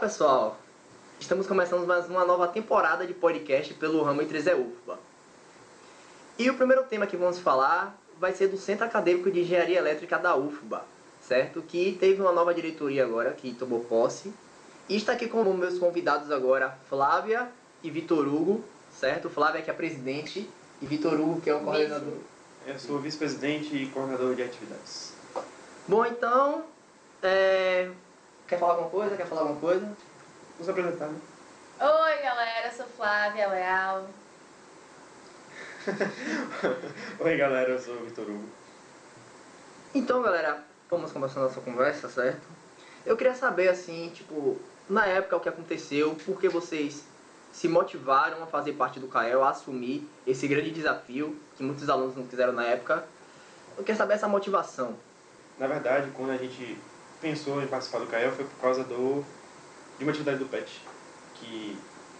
Olá, pessoal! Estamos começando mais uma nova temporada de podcast pelo ramo entre Zé UFBA. E o primeiro tema que vamos falar vai ser do Centro Acadêmico de Engenharia Elétrica da UFBA, certo? Que teve uma nova diretoria agora, que tomou posse. E está aqui como meus convidados agora Flávia e Vitor Hugo, certo? Flávia que é a presidente e Vitor Hugo que é o coordenador. Eu sou vice-presidente e coordenador de atividades. Bom, então, é... quer falar alguma coisa? Quer falar alguma coisa? Vamos apresentar, né? Oi, galera, eu sou Flávia Leal. Oi, galera, eu sou o Vitor Hugo. Então, galera, vamos começar a nossa conversa, certo? Eu queria saber, assim, tipo, na época o que aconteceu, por que vocês se motivaram a fazer parte do CAEL, a assumir esse grande desafio que muitos alunos não quiseram na época. Eu quero saber essa motivação. Na verdade, quando a gente pensou em participar do CAEL foi por causa do, de uma atividade do PET. Que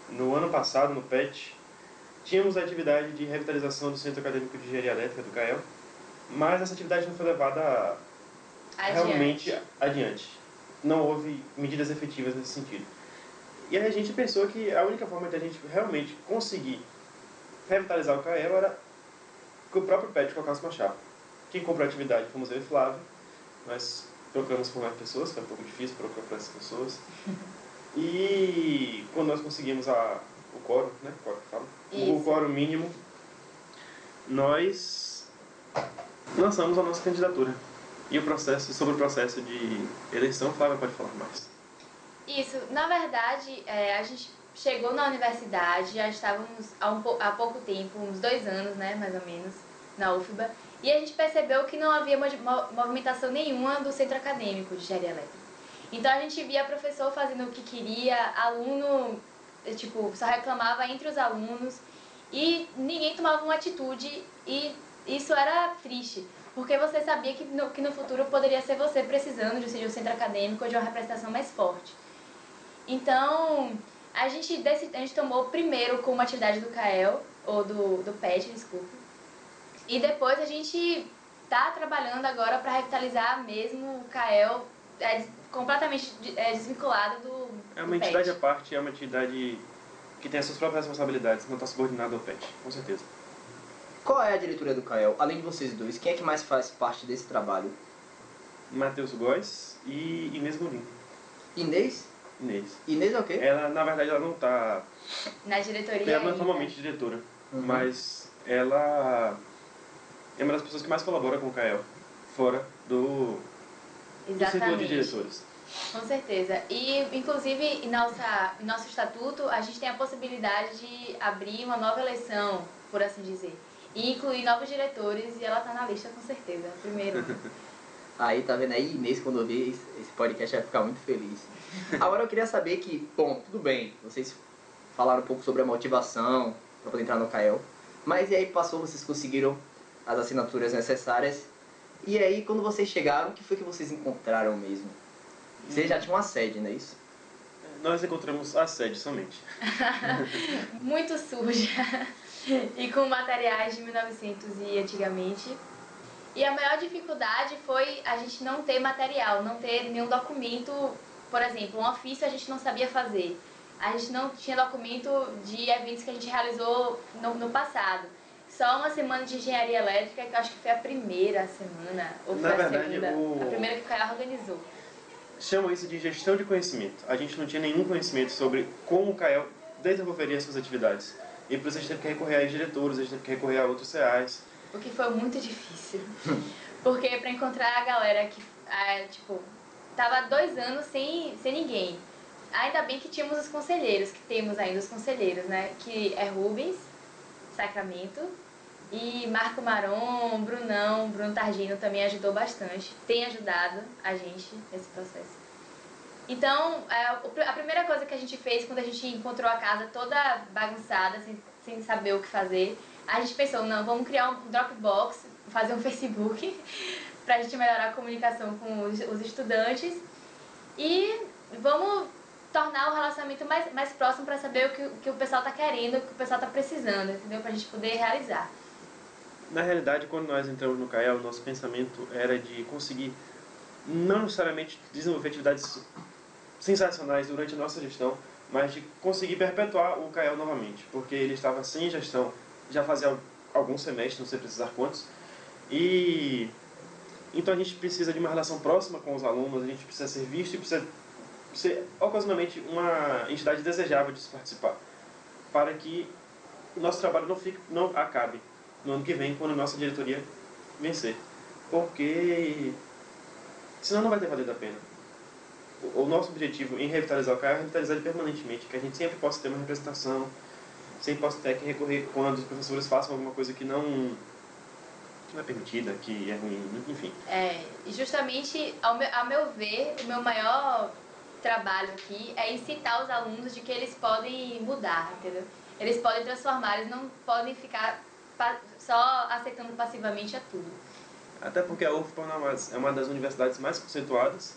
no ano passado, no PET, tínhamos a atividade de revitalização do Centro Acadêmico de Engenharia Elétrica do CAEL, mas essa atividade não foi levada Adiante. realmente adiante. Não houve medidas efetivas nesse sentido. E a gente pensou que a única forma de a gente realmente conseguir revitalizar o CAEL era que o próprio PET colocasse uma chapa. Quem comprou a atividade fomos eu e Flávio. Nós procuramos por mais pessoas, foi um pouco difícil procurar por essas pessoas. E quando nós conseguimos a, o quórum, né? Quórum, que fala? O quórum mínimo, nós lançamos a nossa candidatura. E o processo, sobre o processo de eleição, Flávia pode falar mais. Isso, na verdade, é, a gente chegou na universidade, já estávamos há, um, há pouco tempo, uns dois anos, né, mais ou menos, na UFBA, e a gente percebeu que não havia mo- mo- movimentação nenhuma do centro acadêmico de engenharia elétrica. Então a gente via professor fazendo o que queria, aluno, eh, tipo, só reclamava entre os alunos, e ninguém tomava uma atitude, e isso era triste. Porque você sabia que no, que no futuro poderia ser você precisando de, um centro acadêmico ou de uma representação mais forte. Então, a gente, a gente tomou primeiro como atividade do CAEL, ou do, do PET, desculpa. E depois a gente tá trabalhando agora para revitalizar mesmo o CAEL é, completamente é, desvinculado do, É do uma PET. entidade à parte, é uma entidade que tem as suas próprias responsabilidades, não está subordinada ao PET, com certeza. Qual é a diretoria do CAEL? Além de vocês dois, quem é que mais faz parte desse trabalho? Matheus Góes e Inês Molim. Inês? Inês. Inês é o quê? Ela, na verdade, ela não está... Na diretoria Ela não é formalmente diretora, Uhum. mas ela é uma das pessoas que mais colabora com o CAEL, fora do, do círculo de diretores. Com certeza. E, inclusive, em, nossa, em nosso estatuto, a gente tem a possibilidade de abrir uma nova eleição, por assim dizer. E incluir novos diretores, e ela está na lista, com certeza. Primeiro. Aí, tá vendo aí? Inês, quando ouvir esse esse podcast, vai ficar muito feliz. Agora, eu queria saber que, bom, tudo bem, vocês falaram um pouco sobre a motivação para poder entrar no CAEL, mas e aí passou, vocês conseguiram as assinaturas necessárias, e aí, quando vocês chegaram, o que foi que vocês encontraram mesmo? Vocês já tinham uma sede, não é isso? Nós encontramos a sede somente. Muito suja. e com materiais de 1900 e antigamente. E a maior dificuldade foi a gente não ter material, não ter nenhum documento, por exemplo, um ofício a gente não sabia fazer. A gente não tinha documento de eventos que a gente realizou no, no passado. Só uma semana de engenharia elétrica, que eu acho que foi a primeira semana, ou foi Na a verdade, segunda, o- a primeira que o Caio organizou. Chamam isso de gestão de conhecimento. A gente não tinha nenhum conhecimento sobre como o CAEL desenvolveria suas atividades. E por isso a gente teve que recorrer a diretores, a gente teve que recorrer a outros CAs. O que foi muito difícil. Porque pra encontrar a galera que, ah, tipo, tava dois anos sem, sem ninguém. Ainda bem que tínhamos os conselheiros, que temos ainda os conselheiros, né? Que é Rubens, Sacramento, e Marco Maron, Brunão, Bruno Targino também ajudou bastante. Tem ajudado a gente nesse processo. Então, é, a primeira coisa que a gente fez quando a gente encontrou a casa toda bagunçada, sem, sem saber o que fazer, a gente pensou, não, vamos criar um Dropbox, fazer um Facebook, pra gente melhorar a comunicação com os, os estudantes e vamos tornar o relacionamento mais, mais próximo para saber o que, que o pessoal tá querendo, o que o pessoal tá precisando, entendeu? Pra gente poder realizar. Na realidade, quando nós entramos no CAEL, nosso pensamento era de conseguir não necessariamente desenvolver atividades sensacionais durante a nossa gestão, mas de conseguir perpetuar o CAEL novamente, porque ele estava sem gestão já fazia alguns semestres, não sei precisar quantos, e então a gente precisa de uma relação próxima com os alunos, a gente precisa ser visto e precisa ser ocasionalmente uma entidade desejável de se participar, para que o nosso trabalho não, fique, não acabe no ano que vem, quando a nossa diretoria vencer. Porque senão não vai ter valido a pena. O, o nosso objetivo em revitalizar o CAI é revitalizar ele permanentemente, que a gente sempre possa ter uma representação, sempre possa ter que recorrer quando os professores façam alguma coisa que não que não é permitida, que é ruim, enfim. É, e justamente, ao meu, a meu ver, o meu maior trabalho aqui é incitar os alunos de que eles podem mudar, entendeu? Eles podem transformar, eles não podem ficar só aceitando passivamente a tudo. Até porque a UFPA é, é uma das universidades mais conceituadas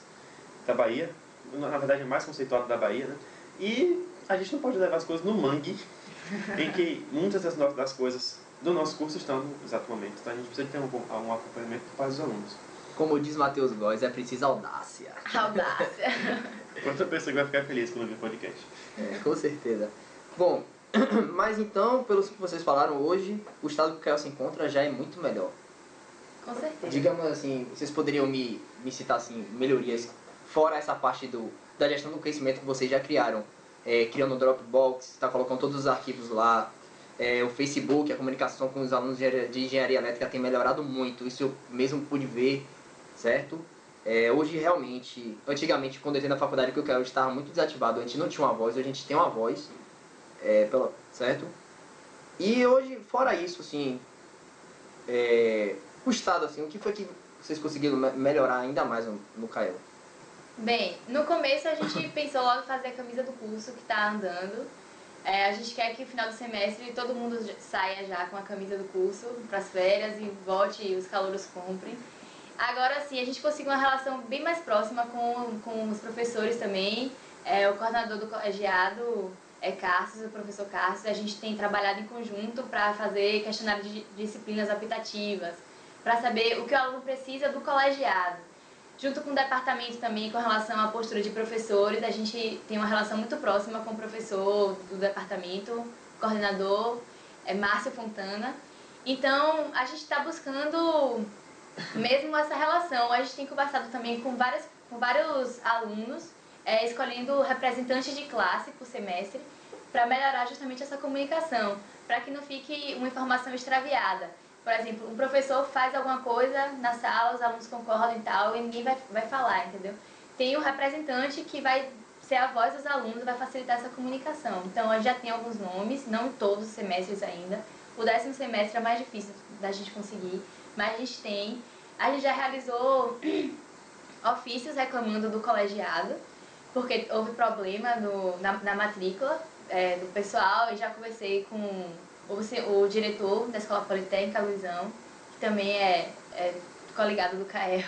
da Bahia, na verdade é mais conceituada da Bahia, né? E a gente não pode levar as coisas no mangue, em que muitas das, das coisas do nosso curso estão no exato momento. Então a gente precisa ter um, um acompanhamento por parte dos alunos. Como diz Matheus Góes, é preciso audácia. Audácia. Outra pessoa que vai ficar feliz quando ouvir o podcast. É, com certeza. Bom, mas então, pelo que vocês falaram hoje, o estado que o Caio se encontra já é muito melhor. Com certeza. Digamos assim, vocês poderiam me, me citar assim, melhorias, fora essa parte do, da gestão do conhecimento que vocês já criaram. É, criando o Dropbox, está colocando todos os arquivos lá. É, o Facebook, a comunicação com os alunos de engenharia elétrica tem melhorado muito. Isso eu mesmo pude ver, certo? É, hoje realmente, antigamente quando eu entrei na faculdade que eu quero estava muito desativado, a gente não tinha uma voz, hoje a gente tem uma voz, é, pela, certo? E hoje, fora isso, assim, é, o estado, assim, o que foi que vocês conseguiram melhorar ainda mais no, no Caio? Bem, no começo a gente pensou logo em fazer a camisa do curso que está andando. É, a gente quer que no final do semestre todo mundo saia já com a camisa do curso para as férias e volte e os calouros comprem. Agora sim, a gente conseguiu uma relação bem mais próxima com, com os professores também. É, o coordenador do colegiado é Cassius, o professor Cassius. A gente tem trabalhado em conjunto para fazer questionário de disciplinas optativas, para saber o que o aluno precisa do colegiado. Junto com o departamento também, com relação à postura de professores, a gente tem uma relação muito próxima com o professor do departamento, coordenador, é Márcio Fontana. Então, a gente está buscando mesmo essa relação. A gente tem conversado também com, várias, com vários alunos, é, escolhendo representantes de classe por semestre, para melhorar justamente essa comunicação, para que não fique uma informação extraviada. Por exemplo, um professor faz alguma coisa na sala, os alunos concordam e tal, e ninguém vai, vai falar, entendeu? Tem um representante que vai ser a voz dos alunos, vai facilitar essa comunicação. Então, a gente já tem alguns nomes, não todos os semestres ainda. O décimo semestre é mais difícil da gente conseguir, mas a gente tem. A gente já realizou ofícios reclamando do colegiado, porque houve problema no, na, na matrícula é, do pessoal e já conversei com o, o diretor da Escola Politécnica, Luizão, que também é, é coligado do CAEL.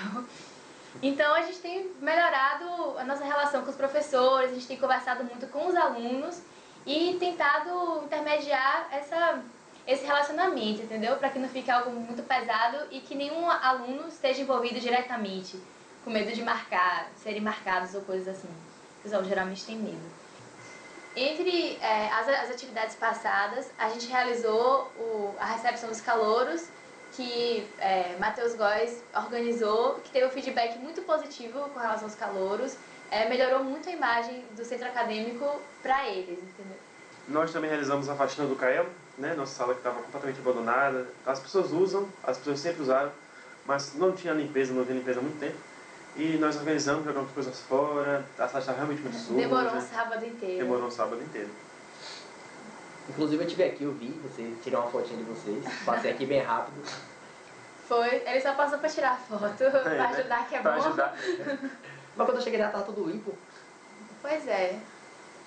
Então a gente tem melhorado a nossa relação com os professores, a gente tem conversado muito com os alunos e tentado intermediar essa esse relacionamento, entendeu? Para que não fique algo muito pesado e que nenhum aluno esteja envolvido diretamente, com medo de marcar, serem marcados ou coisas assim. O pessoal geralmente tem medo. Entre é, as, as, atividades passadas, a gente realizou o, a recepção dos calouros, que é, Matheus Góes organizou, que teve um feedback muito positivo com relação aos calouros, é, melhorou muito a imagem do centro acadêmico para eles, entendeu? Nós também realizamos a faxina do CAEL, né? nossa sala que estava completamente abandonada. As pessoas usam, as pessoas sempre usaram, mas não tinha limpeza, não havia limpeza há muito tempo. E nós organizamos, jogamos coisas fora, a sala estava realmente muito suja. Demorou um sábado inteiro. Demorou um sábado inteiro. Inclusive eu tive aqui, eu vi, você tirou uma fotinha de vocês, passei aqui bem rápido. Foi, ele só passou pra tirar foto, é, pra né? ajudar que é pra bom. Ajudar. Mas quando eu cheguei lá tava tudo limpo. Pois é.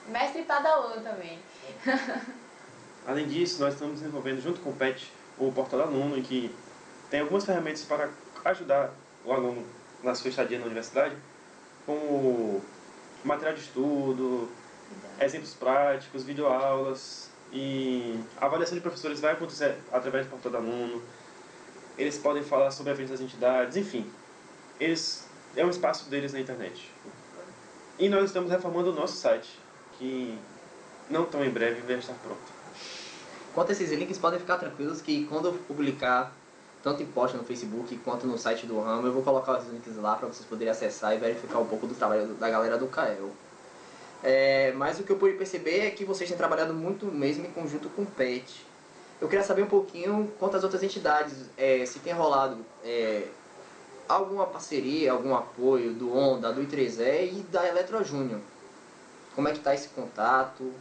Mestre Padawan também. Além disso, nós estamos desenvolvendo junto com o PET o portal do aluno, em que tem algumas ferramentas para ajudar o aluno na sua estadia na universidade, como material de estudo, exemplos práticos, videoaulas e a avaliação de professores vai acontecer através do portal do aluno. Eles podem falar sobre eventos das entidades, enfim. Eles é um espaço deles na internet. E nós estamos reformando o nosso site, que não tão em breve vai estar pronto. Quanto a esses links, podem ficar tranquilos que quando eu publicar, tanto em post no Facebook quanto no site do Ramo, eu vou colocar os links lá para vocês poderem acessar e verificar um pouco do trabalho da galera do Kael. É, mas o que eu pude perceber é que vocês têm trabalhado muito mesmo em conjunto com o PET. Eu queria saber um pouquinho quanto às outras entidades, é, se tem rolado é, alguma parceria, algum apoio do Onda, do I3E e da Eletro Júnior. Como é que está esse contato?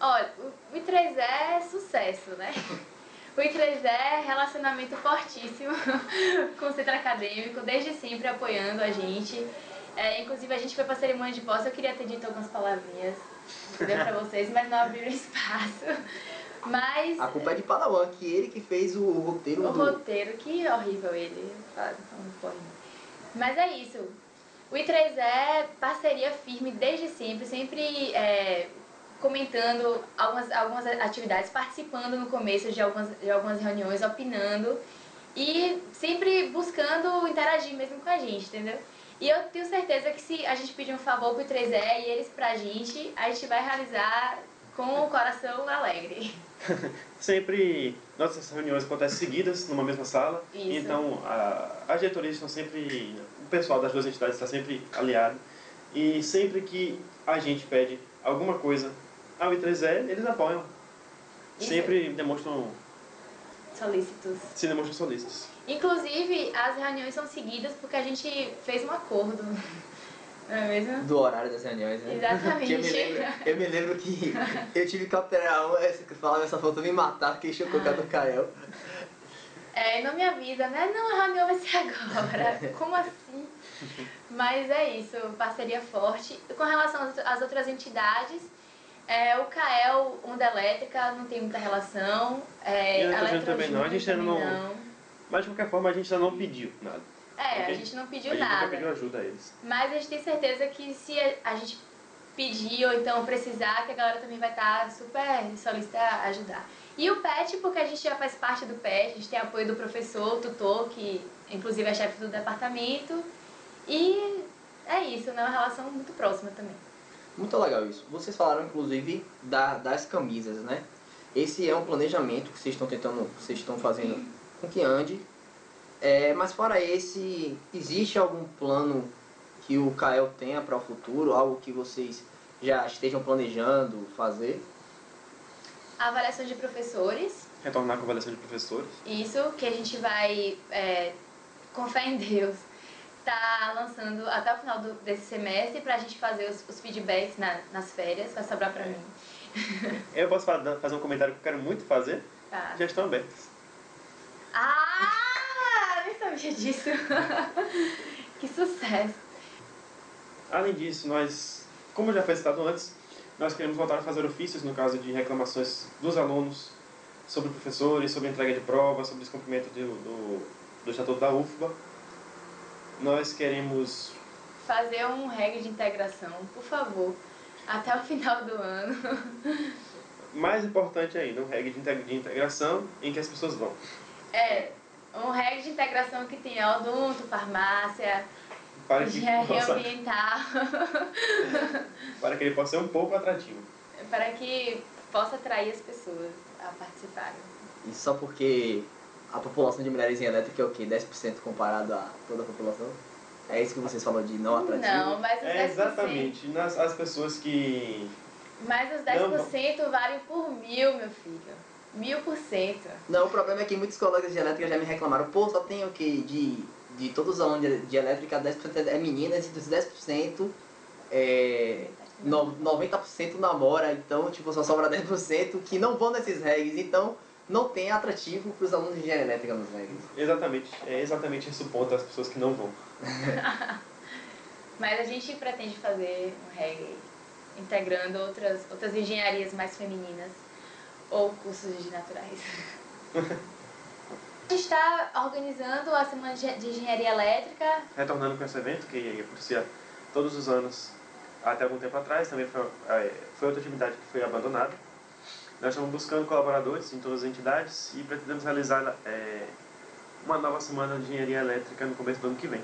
Olha, o I3E é sucesso, né? O I3E é relacionamento fortíssimo com o centro acadêmico, desde sempre apoiando a gente. É, inclusive, a gente foi para a cerimônia de posse, eu queria ter dito algumas palavrinhas para vocês, mas não abriram espaço. Mas... A culpa é de Padawan, que ele que fez o roteiro O do... roteiro, que horrível ele. Mas é isso. O I3 é parceria firme desde sempre, sempre é, comentando algumas, algumas atividades, participando no começo de algumas, de algumas reuniões, opinando e sempre buscando interagir mesmo com a gente, entendeu? E eu tenho certeza que se a gente pedir um favor pro 3E e eles pra gente, a gente vai realizar com o coração alegre. sempre nossas reuniões acontecem seguidas numa mesma sala. Isso. Então a, as diretorias estão sempre, o pessoal das duas entidades está sempre aliado. E sempre que a gente pede alguma coisa ao I3E, eles apoiam. Isso. Sempre demonstram, Solícitos. se demonstram solícitos. Inclusive, as reuniões são seguidas porque a gente fez um acordo. Não é mesmo? do horário das reuniões, né? Exatamente. Eu, me lembro, eu me lembro que eu tive que alterar uma, essa que falava essa foto me matar, que chocou com a do Kael. É, não me avisa, né? Não, a reunião vai ser agora. Como assim? Mas é isso, parceria forte. Com relação às outras entidades, é, o CAEL, Onda Elétrica, não tem muita relação. É, E a Eletrojúnior também não, a gente ainda também não- Mas de qualquer forma a gente ainda não pediu nada. É, Ok? a gente não pediu a gente nada. nunca pediu ajuda a eles. Mas a gente tem certeza que se a- gente pedir ou então precisar, que a galera também vai estar super solícita a ajudar. E o PET, porque a gente já faz parte do PET, a gente tem apoio do professor, tutor, que inclusive é chefe do departamento. E é isso, né? Uma relação muito próxima também. Muito legal isso. Vocês falaram, inclusive, da, das camisas, né? Esse é um planejamento que vocês estão tentando, que vocês estão fazendo com que ande. É, mas fora esse, existe algum plano que o Kael tenha para o futuro? Algo que vocês já estejam planejando fazer? A avaliação de professores, Retornar com a avaliação de professores. isso que a gente vai, é, com fé em Deus, tá lançando até o final do- desse semestre pra gente fazer os, os feedbacks na- nas férias, vai sobrar pra mim. Eu posso fa- fazer um comentário que eu quero muito fazer. Tá. Já estão abertos. Ah, nem sabia disso. que sucesso. Além disso, nós, como já foi citado antes, nós queremos voltar a fazer ofícios no caso de reclamações dos alunos sobre professores, sobre entrega de provas, sobre descumprimento do, do, do estatuto da UFBA. Nós queremos Fazer um reggae de integração, por favor, até o final do ano. mais importante ainda, um reggae de integ- de integração em que as pessoas vão. É, um reggae de integração que tenha odonto, farmácia, Para que, engenharia possa, ambiental, para que ele possa ser um pouco atrativo. para que possa atrair as pessoas a participarem. Isso só porque a população de mulheres em elétrica é o quê? 10% comparado a toda a população? É isso que vocês falam de não atrativo? Não, mas os 10%, É exatamente nas, as pessoas que mas os 10% valem por mil, meu filho. Mil por cento. Não, o problema é que muitos colegas de elétrica já me reclamaram, pô, só tem o quê? De, de todos os alunos de, de elétrica, 10% é meninas e dos 10% é, no, 90% namora, então tipo, só sobra 10% que não vão nesses regs, então não tem atrativo para os alunos de engenharia elétrica nos regs. Exatamente, é exatamente esse o ponto das pessoas que não vão. Mas a gente pretende fazer um reggae integrando outras, outras engenharias mais femininas ou cursos de naturais. a gente está organizando a Semana de de Engenharia Elétrica. Retornando com esse evento, que acontecia todos os anos até algum tempo atrás, também foi, é, foi outra atividade que foi abandonada. Nós estamos buscando colaboradores em todas as entidades e pretendemos realizar é, uma nova semana de engenharia elétrica no começo do ano que vem.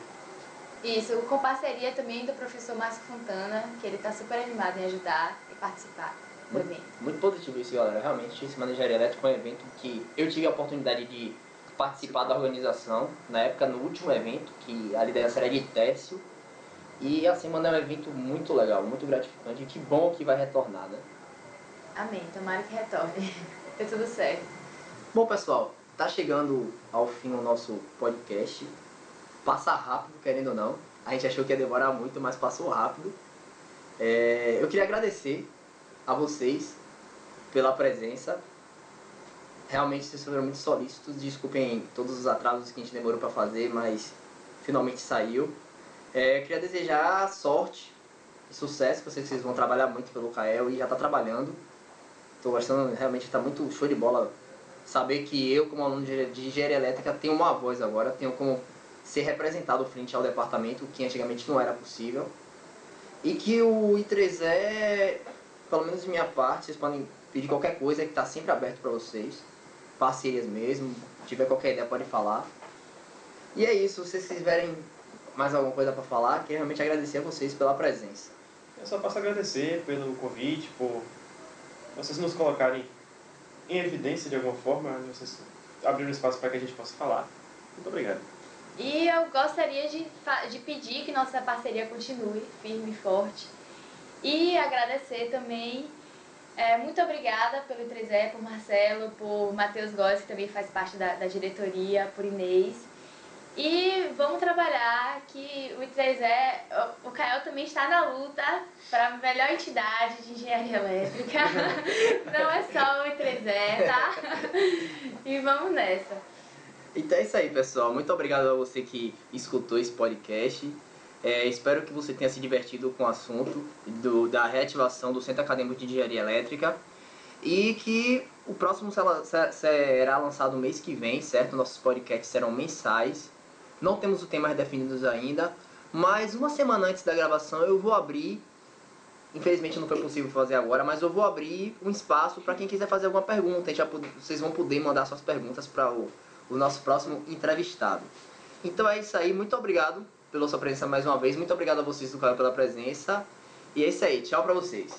Isso, com parceria também do professor Márcio Fontana, que ele está super animado em ajudar e participar do Muito, evento. muito positivo isso, galera. Realmente, Semana de Engenharia Elétrica é um evento que eu tive a oportunidade de participar da organização, na época, no último evento, que a liderança era de Técio. E a semana é um evento muito legal, muito gratificante. E que bom que vai retornar, né? Amém, tomara que retorne. Dê tudo certo. Bom, pessoal, tá chegando ao fim o nosso podcast. Passa rápido, querendo ou não. A gente achou que ia demorar muito, mas passou rápido. É, eu queria agradecer a vocês pela presença. Realmente vocês foram muito solícitos. Desculpem todos os atrasos que a gente demorou para fazer, mas finalmente saiu. É, queria desejar sorte e sucesso, eu vocês vão trabalhar muito pelo Cael e já tá trabalhando. Tô gostando, realmente tá muito show de bola saber que eu, como aluno de engenharia elétrica, tenho uma voz agora, tenho como ser representado frente ao departamento, que antigamente não era possível. E que o I3E, pelo menos de minha parte, vocês podem pedir qualquer coisa que está sempre aberto para vocês. Parcerias mesmo, se tiver qualquer ideia pode falar. E é isso, se vocês tiverem mais alguma coisa para falar, queria realmente agradecer a vocês pela presença. Eu só posso agradecer pelo convite, por vocês nos colocarem em evidência de alguma forma, vocês abriram espaço para que a gente possa falar. Muito obrigado. E eu gostaria de, de pedir que nossa parceria continue firme e forte. E agradecer também. é, muito obrigada pelo I3E, por Marcelo, por Matheus Góes, que também faz parte da, da diretoria, por Inês. E vamos trabalhar que o I3E, o, Cael também está na luta para a melhor entidade de engenharia elétrica. Não é só o I3E, tá? E vamos nessa. Então é isso aí, pessoal. Muito obrigado a você que escutou esse podcast. É, espero que você tenha se divertido com o assunto do, da reativação do Centro Acadêmico de Engenharia Elétrica e que o próximo será, será lançado mês que vem, certo? Nossos podcasts serão mensais. Não temos os temas definidos ainda, mas uma semana antes da gravação eu vou abrir. Infelizmente não foi possível fazer agora, mas eu vou abrir um espaço para quem quiser fazer alguma pergunta. Poder- vocês vão poder mandar suas perguntas para o o nosso próximo entrevistado. Então é isso aí, muito obrigado pela sua presença mais uma vez, muito obrigado a vocês do canal pela presença. E é isso aí, tchau pra vocês.